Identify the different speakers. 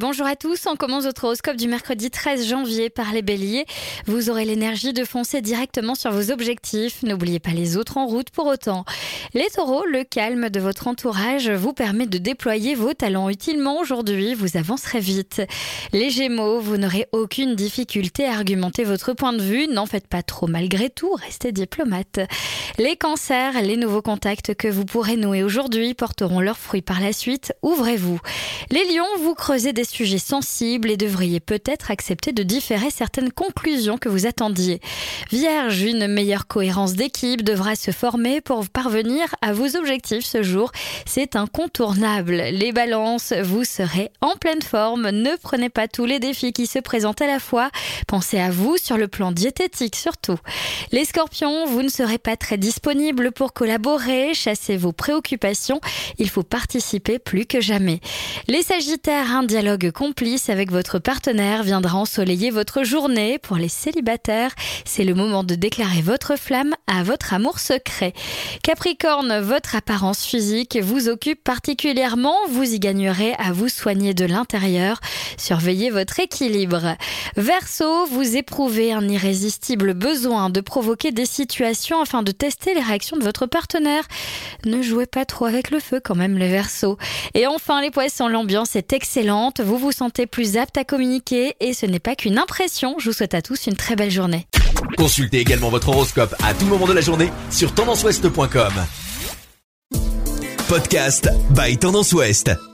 Speaker 1: Bonjour à tous, on commence votre horoscope du mercredi 13 janvier par les béliers. Vous aurez l'énergie de foncer directement sur vos objectifs, n'oubliez pas les autres en route pour autant. Les taureaux, le calme de votre entourage vous permet de déployer vos talents utilement aujourd'hui, vous avancerez vite. Les gémeaux, vous n'aurez aucune difficulté à argumenter votre point de vue, n'en faites pas trop malgré tout, restez diplomate. Les cancers, les nouveaux contacts que vous pourrez nouer aujourd'hui porteront leurs fruits par la suite, ouvrez-vous. Les lions, vous creusez des sujets sensibles et devriez peut-être accepter de différer certaines conclusions que vous attendiez. Vierge, une meilleure cohérence d'équipe devra se former pour parvenir à vos objectifs ce jour. C'est incontournable. Les balances, vous serez en pleine forme. Ne prenez pas tous les défis qui se présentent à la fois. Pensez à vous sur le plan diététique surtout. Les scorpions, vous ne serez pas très disponible pour collaborer, chasser vos préoccupations. Il faut participer plus que jamais. Les sagittaires, un complice avec votre partenaire viendra ensoleiller votre journée. Pour les célibataires, c'est le moment de déclarer votre flamme à votre amour secret. Capricorne, votre apparence physique vous occupe particulièrement. Vous y gagnerez à vous soigner de l'intérieur. Surveillez votre équilibre. Verseau, vous éprouvez un irrésistible besoin de provoquer des situations afin de tester les réactions de votre partenaire. Ne jouez pas trop avec le feu quand même les Verseaux. Et enfin les poissons, l'ambiance est excellente vous vous sentez plus apte à communiquer et ce n'est pas qu'une impression. Je vous souhaite à tous une très belle journée.
Speaker 2: Consultez également votre horoscope à tout moment de la journée sur tendanceouest.com. Podcast by Tendance Ouest.